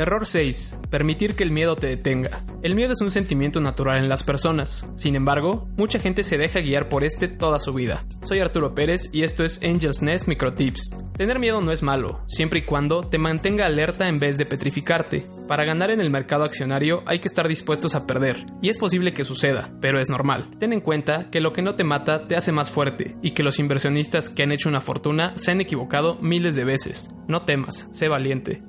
Error 6. Permitir que el miedo te detenga. El miedo es un sentimiento natural en las personas. Sin embargo, mucha gente se deja guiar por este toda su vida. Soy Arturo Pérez y esto es Angels Nest Microtips. Tener miedo no es malo, siempre y cuando te mantenga alerta en vez de petrificarte. Para ganar en el mercado accionario hay que estar dispuestos a perder, y es posible que suceda, pero es normal. Ten en cuenta que lo que no te mata te hace más fuerte, y que los inversionistas que han hecho una fortuna se han equivocado miles de veces. No temas, sé valiente.